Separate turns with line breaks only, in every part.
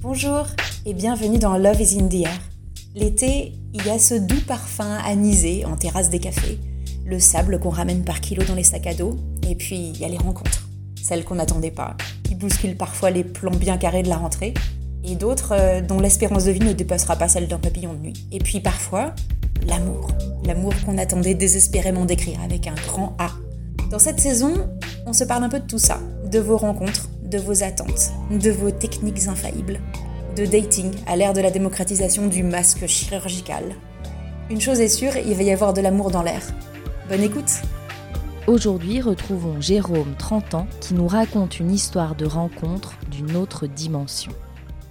Bonjour et bienvenue dans Love is in the air. L'été, il y a ce doux parfum anisé en terrasse des cafés, le sable qu'on ramène par kilo dans les sacs à dos, et puis il y a les rencontres, celles qu'on n'attendait pas, qui bousculent parfois les plans bien carrés de la rentrée, et d'autres euh, dont l'espérance de vie ne dépassera pas celle d'un papillon de nuit. Et puis parfois, l'amour. L'amour qu'on attendait désespérément d'écrire avec un grand A. Dans cette saison, on se parle un peu de tout ça, de vos rencontres, de vos attentes, de vos techniques infaillibles, de dating à l'ère de la démocratisation du masque chirurgical. Une chose est sûre, il va y avoir de l'amour dans l'air. Bonne écoute
Aujourd'hui, retrouvons Jérôme, 30 ans, qui nous raconte une histoire de rencontre d'une autre dimension.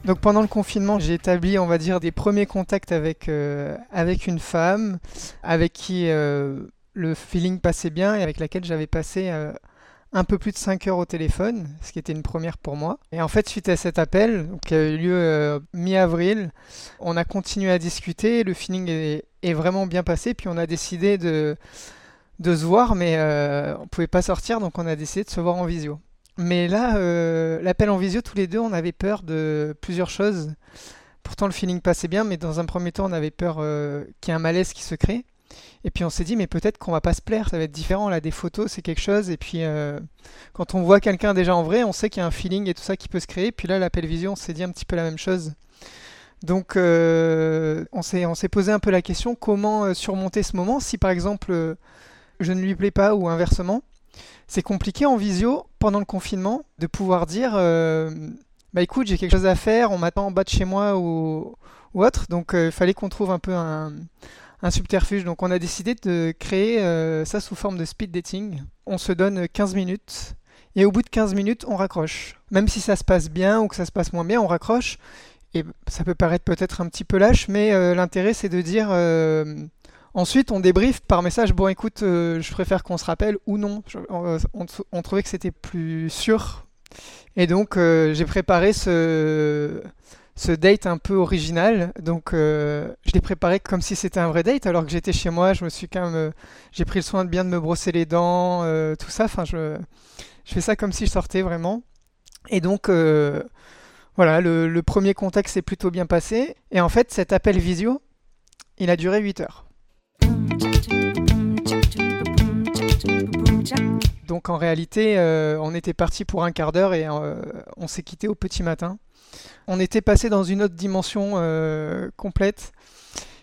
Donc pendant le confinement, j'ai établi, on va dire, des premiers contacts avec, euh, avec une femme avec qui euh, le feeling passait bien et avec laquelle j'avais passé euh, un peu plus de 5 heures au téléphone, ce qui était une première pour moi. Et en fait, suite à cet appel, qui a eu lieu mi-avril, on a continué à discuter, le feeling est, vraiment bien passé, puis on a décidé de, se voir, mais on pouvait pas sortir, donc on a décidé de se voir en visio. Mais là, euh, l'appel en visio, tous les deux, on avait peur de plusieurs choses. Pourtant, le feeling passait bien, mais dans un premier temps, on avait peur euh, qu'il y ait un malaise qui se crée. Et puis on s'est dit, mais peut-être qu'on va pas se plaire, ça va être différent. Là, des photos, c'est quelque chose. Et puis, euh, quand on voit quelqu'un déjà en vrai, on sait qu'il y a un feeling et tout ça qui peut se créer. Puis là, l'appel visio, on s'est dit un petit peu la même chose. Donc, on s'est posé un peu la question comment surmonter ce moment si, par exemple, je ne lui plais pas ou inversement c'est compliqué en visio pendant le confinement de pouvoir dire euh, bah écoute j'ai quelque chose à faire on m'attend en bas de chez moi ou, autre donc il euh, fallait qu'on trouve un peu un, subterfuge donc on a décidé de créer euh, ça sous forme de speed dating on se donne 15 minutes et au bout de 15 minutes on raccroche même si ça se passe bien ou que ça se passe moins bien on raccroche et ça peut paraître peut-être un petit peu lâche mais l'intérêt c'est de dire Ensuite, on débrief par message. Bon, écoute, euh, je préfère qu'on se rappelle ou non. on, trouvait que c'était plus sûr. Et donc, euh, j'ai préparé ce, ce date un peu original. Donc, euh, je l'ai préparé comme si c'était un vrai date, alors que j'étais chez moi. Je me suis quand même, j'ai pris le soin de bien de me brosser les dents, tout ça. Enfin, je, fais ça comme si je sortais vraiment. Et donc, voilà, le, le premier contact s'est plutôt bien passé. Et en fait, cet appel visio, il a duré 8 heures. Donc en réalité, euh, on était parti pour un quart d'heure et euh, on s'est quitté au petit matin. On était passé dans une autre dimension euh, complète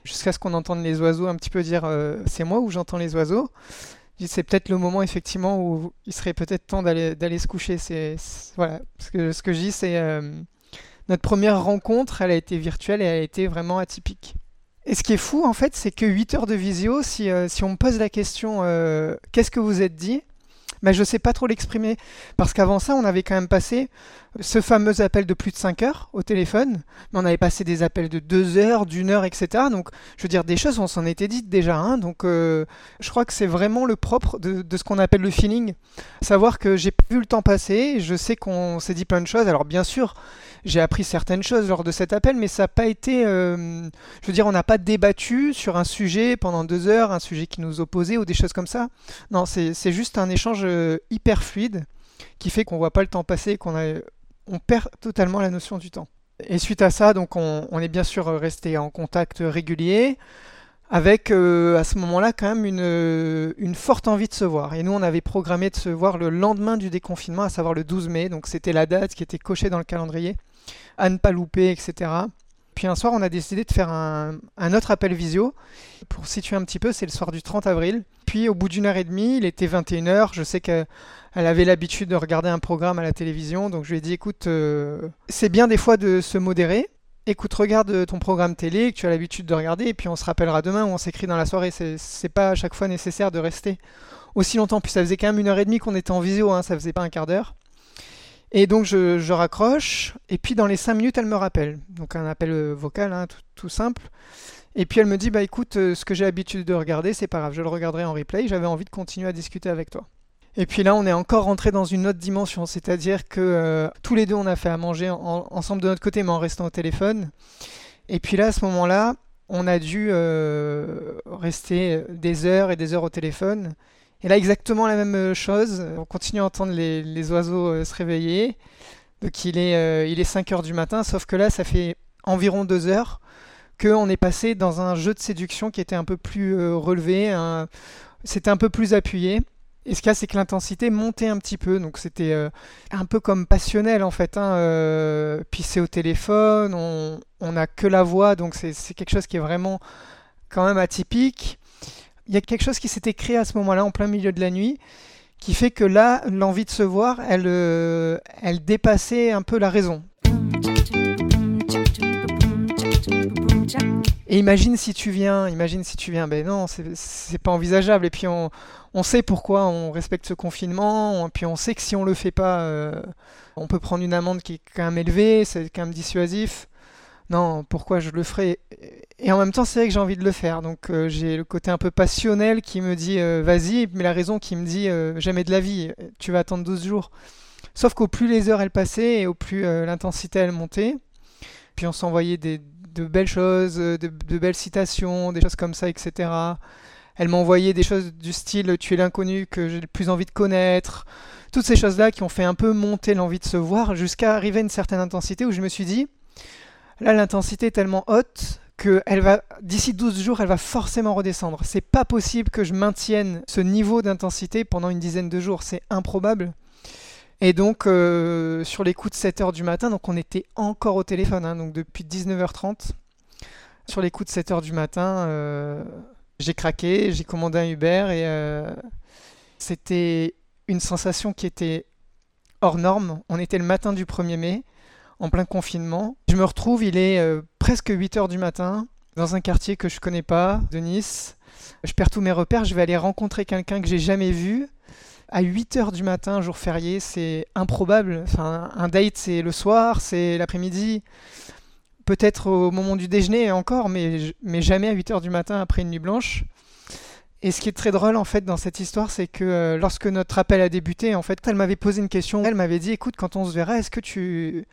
jusqu'à ce qu'on entende les oiseaux un petit peu dire c'est moi ou j'entends les oiseaux. C'est peut-être le moment effectivement où il serait peut-être temps d'aller se coucher. Voilà ce que ce que je dis c'est notre première rencontre, elle a été virtuelle et elle a été vraiment atypique. Et ce qui est fou, en fait, c'est que 8 heures de visio, si, si on me pose la question qu'est-ce que vous êtes dit mais je ne sais pas trop l'exprimer. Parce qu'avant ça, on avait quand même passé ce fameux appel de plus de 5 heures au téléphone, mais on avait passé des appels de 2 heures, d'une heure, etc. Donc, je veux dire, des choses, on s'en était dites déjà. Hein. donc, euh, je crois que c'est vraiment le propre de, ce qu'on appelle le feeling. Savoir que j'ai vu le temps passer, je sais qu'on s'est dit plein de choses. Alors, bien sûr, j'ai appris certaines choses lors de cet appel, mais ça n'a pas été. Euh, je veux dire, on n'a pas débattu sur un sujet pendant deux heures, un sujet qui nous opposait ou des choses comme ça. Non, c'est juste un échange euh, hyper fluide qui fait qu'on voit pas le temps passer, qu'on on perd totalement la notion du temps. Et suite à ça, donc on, est bien sûr resté en contact régulier avec euh, à ce moment-là quand même une, une, forte envie de se voir. Et nous, on avait programmé de se voir le lendemain du déconfinement, à savoir le 12 mai, donc c'était la date qui était cochée dans le calendrier à ne pas louper, etc. Puis un soir, on a décidé de faire un, autre appel visio. Pour situer un petit peu, c'est le soir du 30 avril. Puis au bout d'une heure et demie, il était 21h. Je sais qu'elle avait l'habitude de regarder un programme à la télévision. Donc je lui ai dit, écoute, euh, c'est bien des fois de se modérer. Écoute, regarde ton programme télé que tu as l'habitude de regarder. Et puis on se rappellera demain ou on s'écrit dans la soirée. C'est pas à chaque fois nécessaire de rester aussi longtemps. Puis ça faisait quand même une heure et demie qu'on était en visio. Hein, ça faisait pas un quart d'heure. Et donc je, raccroche, et puis dans les 5 minutes, elle me rappelle. Donc un appel euh, vocal, hein, tout, simple. Et puis elle me dit, bah écoute, euh, ce que j'ai l'habitude de regarder, c'est pas grave, je le regarderai en replay, j'avais envie de continuer à discuter avec toi. Et puis là, on est encore rentré dans une autre dimension, c'est-à-dire que euh, tous les deux, on a fait à manger ensemble de notre côté, mais en restant au téléphone. Et puis là, à ce moment-là, on a dû rester des heures et des heures au téléphone. Et là, exactement la même euh, chose. On continue à entendre les, oiseaux euh, se réveiller. Donc il est, il est 5 heures du matin, sauf que là, ça fait environ 2 heures qu'on est passé dans un jeu de séduction qui était un peu plus relevé, c'était un peu plus appuyé. Et ce qu'il y a, c'est que l'intensité montait un petit peu, donc c'était euh, un peu comme passionnel en fait. Hein, euh, puis c'est au téléphone, on n'a que la voix, donc c'est quelque chose qui est vraiment quand même atypique. Il y a quelque chose qui s'était créé à ce moment-là, en plein milieu de la nuit, qui fait que là, l'envie de se voir, elle, euh, elle dépassait un peu la raison. Et imagine si tu viens, imagine si tu viens, ben non, c'est pas envisageable. Et puis on, on sait pourquoi on respecte ce confinement, puis on sait que si on le fait pas, euh, on peut prendre une amende qui est quand même élevée, c'est quand même dissuasif. Non, pourquoi je le ferai? Et en même temps, c'est vrai que j'ai envie de le faire. Donc euh, j'ai le côté un peu passionnel qui me dit euh, vas-y, mais la raison qui me dit jamais de la vie, tu vas attendre 12 jours. Sauf qu'au plus les heures elles passaient et au plus l'intensité elle montait, puis on s'envoyait de belles choses, de, de, belles citations, des choses comme ça, etc. Elle m'a envoyé des choses du style Tu es l'inconnu que j'ai le plus envie de connaître. Toutes ces choses-là qui ont fait un peu monter l'envie de se voir jusqu'à arriver à une certaine intensité où je me suis dit Là, l'intensité est tellement haute que elle va d'ici 12 jours, elle va forcément redescendre. C'est pas possible que je maintienne ce niveau d'intensité pendant une dizaine de jours, c'est improbable. Et donc euh, sur les coups de 7h du matin, donc on était encore au téléphone, hein, donc depuis 19h30. Sur les coups de 7h du matin, euh, j'ai craqué, j'ai commandé un Uber et euh, c'était une sensation qui était hors norme. On était le matin du 1er mai, en plein confinement. Je me retrouve, il est presque 8 heures du matin, dans un quartier que je connais pas, de Nice. Je perds tous mes repères, je vais aller rencontrer quelqu'un que j'ai jamais vu. À 8 heures du matin, jour férié, c'est improbable. Enfin, un date, c'est le soir, c'est l'après-midi peut-être au moment du déjeuner encore, mais, mais jamais à 8 heures du matin après une nuit blanche. Et ce qui est très drôle en fait dans cette histoire, c'est que euh, lorsque notre appel a débuté, en fait, elle m'avait posé une question. Elle m'avait dit, écoute, quand on se verra, est-ce que tu,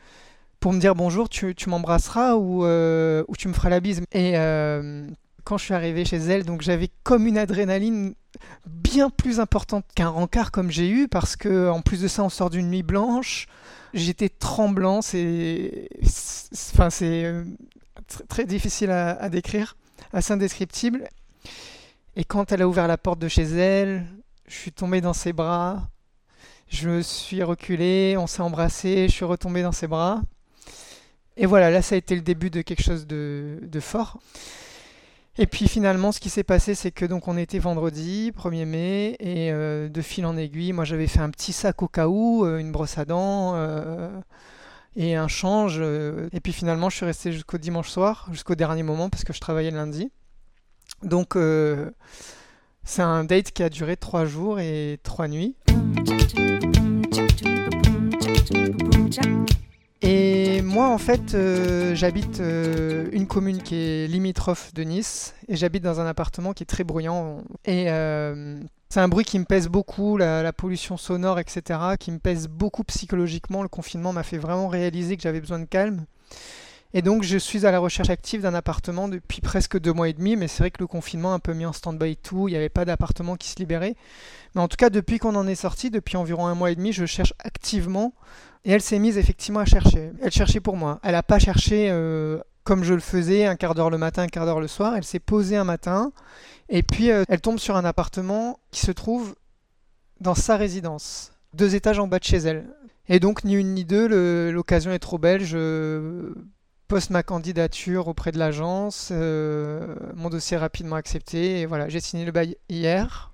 pour me dire bonjour, tu, tu m'embrasseras ou, euh, ou tu me feras la bise? Et euh, quand je suis arrivé chez elle, donc j'avais comme une adrénaline bien plus importante qu'un rencard comme j'ai eu, parce que en plus de ça, on sort d'une nuit blanche. J'étais tremblant, c'est, enfin, c'est euh, très difficile à, décrire, assez indescriptible. Et quand elle a ouvert la porte de chez elle, je suis tombé dans ses bras, je me suis reculé, on s'est embrassé, je suis retombé dans ses bras. Et voilà, là ça a été le début de quelque chose de, de fort. Et puis finalement, ce qui s'est passé, c'est que donc on était vendredi, 1er mai, et euh, de fil en aiguille, moi j'avais fait un petit sac au cas où, euh, une brosse à dents euh, et un change. et puis finalement, je suis resté jusqu'au dimanche soir, jusqu'au dernier moment, parce que je travaillais lundi. Donc c'est un date qui a duré 3 jours et 3 nuits. Moi, en fait, euh, j'habite euh, une commune qui est limitrophe de Nice et j'habite dans un appartement qui est très bruyant. Et euh, c'est un bruit qui me pèse beaucoup, la, pollution sonore, etc., qui me pèse beaucoup psychologiquement. Le confinement m'a fait vraiment réaliser que j'avais besoin de calme. Et donc, je suis à la recherche active d'un appartement depuis presque deux mois et demi, mais c'est vrai que le confinement a un peu mis en stand-by tout, il n'y avait pas d'appartement qui se libérait. Mais en tout cas, depuis qu'on en est sorti, depuis environ un mois et demi, je cherche activement et elle s'est mise effectivement à chercher. Elle cherchait pour moi. Elle n'a pas cherché euh, comme je le faisais, un quart d'heure le matin, un quart d'heure le soir. Elle s'est posée un matin et puis euh, elle tombe sur un appartement qui se trouve dans sa résidence, deux étages en bas de chez elle. Et donc ni une ni deux, l'occasion est trop belle. Je poste ma candidature auprès de l'agence, euh, mon dossier rapidement accepté et voilà, j'ai signé le bail hier.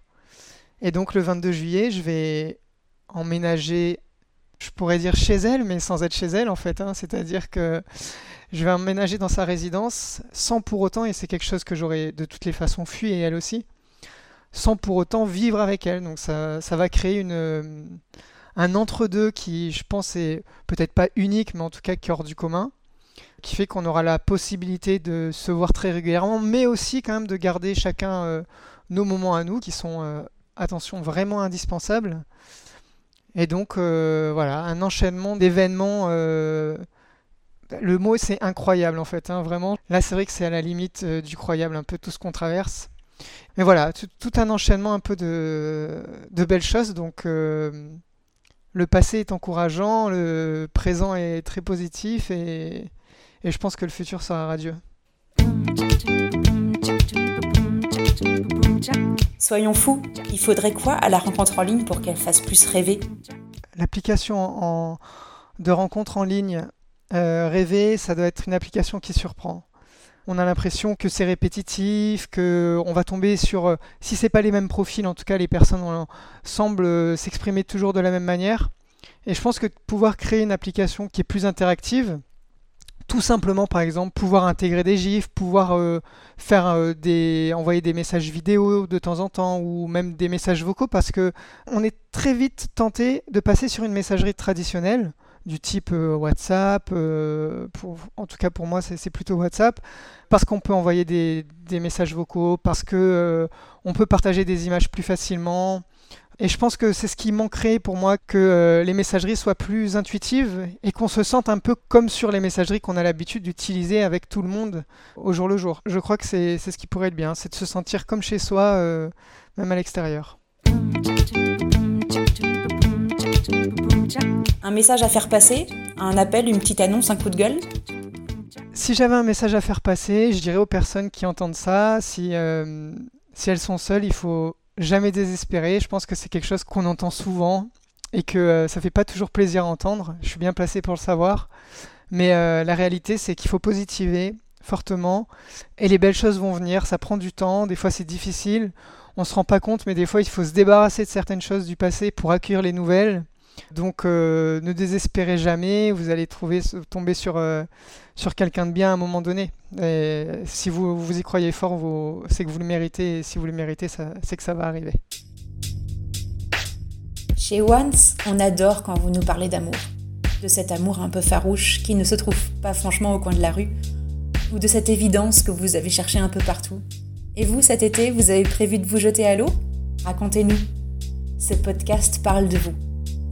Et donc le 22 juillet, je vais emménager je pourrais dire chez elle, mais sans être chez elle en fait. Hein. C'est-à-dire que je vais emménager dans sa résidence sans pour autant, et c'est quelque chose que j'aurais de toutes les façons fui et elle aussi, sans pour autant vivre avec elle. Donc ça, ça va créer une, euh, un entre-deux qui, je pense, est peut-être pas unique, mais en tout cas qui est hors du commun, qui fait qu'on aura la possibilité de se voir très régulièrement, mais aussi quand même de garder chacun euh, nos moments à nous qui sont, euh, attention, vraiment indispensables. Et donc, euh, voilà, un enchaînement d'événements. Le mot, c'est incroyable en fait, hein, vraiment. Là, c'est vrai que c'est à la limite du croyable, un peu tout ce qu'on traverse. Mais voilà, tout, un enchaînement un peu de, belles choses. Donc, le passé est encourageant, le présent est très positif et, et je pense que le futur sera radieux.
Soyons fous, il faudrait quoi à la rencontre en ligne pour qu'elle fasse plus rêver?
L'application de rencontre en ligne euh, rêver, ça doit être une application qui surprend. On a l'impression que c'est répétitif, que on va tomber sur, euh, si c'est pas les mêmes profils, en tout cas les personnes semblent euh, s'exprimer toujours de la même manière. Et je pense que pouvoir créer une application qui est plus interactive, tout simplement par exemple pouvoir intégrer des gifs, pouvoir euh, faire euh, des envoyer des messages vidéo de temps en temps ou même des messages vocaux parce que on est très vite tenté de passer sur une messagerie traditionnelle du type euh, WhatsApp, en tout cas pour moi c'est plutôt WhatsApp, parce qu'on peut envoyer des, des, messages vocaux, parce que on peut partager des images plus facilement, et je pense que c'est ce qui manquerait pour moi que euh, les messageries soient plus intuitives et qu'on se sente un peu comme sur les messageries qu'on a l'habitude d'utiliser avec tout le monde au jour le jour. Je crois que c'est ce qui pourrait être bien, c'est de se sentir comme chez soi, euh, même à l'extérieur.
Un message à faire passer Un appel, une petite annonce, un coup de gueule
Si j'avais un message à faire passer, je dirais aux personnes qui entendent ça, si, euh, si elles sont seules, il faut jamais désespérer. Je pense que c'est quelque chose qu'on entend souvent et que euh, ça fait pas toujours plaisir à entendre. Je suis bien placé pour le savoir. Mais euh, la réalité, c'est qu'il faut positiver fortement et les belles choses vont venir. Ça prend du temps, des fois c'est difficile. On se rend pas compte, mais des fois il faut se débarrasser de certaines choses du passé pour accueillir les nouvelles. Donc euh, ne désespérez jamais, vous allez trouver, tomber sur, sur quelqu'un de bien à un moment donné. Et si vous, vous y croyez fort, c'est que vous le méritez, et si vous le méritez, c'est que ça va arriver.
Chez Once, on adore quand vous nous parlez d'amour. De cet amour un peu farouche qui ne se trouve pas franchement au coin de la rue, ou de cette évidence que vous avez cherché un peu partout. Et vous, cet été, vous avez prévu de vous jeter à l'eau? Racontez-nous. Ce podcast parle de vous.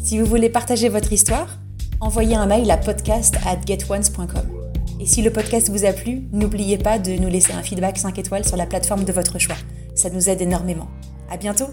Si vous voulez partager votre histoire, envoyez un mail à podcast at getones.com. Et si le podcast vous a plu, n'oubliez pas de nous laisser un feedback 5 étoiles sur la plateforme de votre choix. Ça nous aide énormément. À bientôt!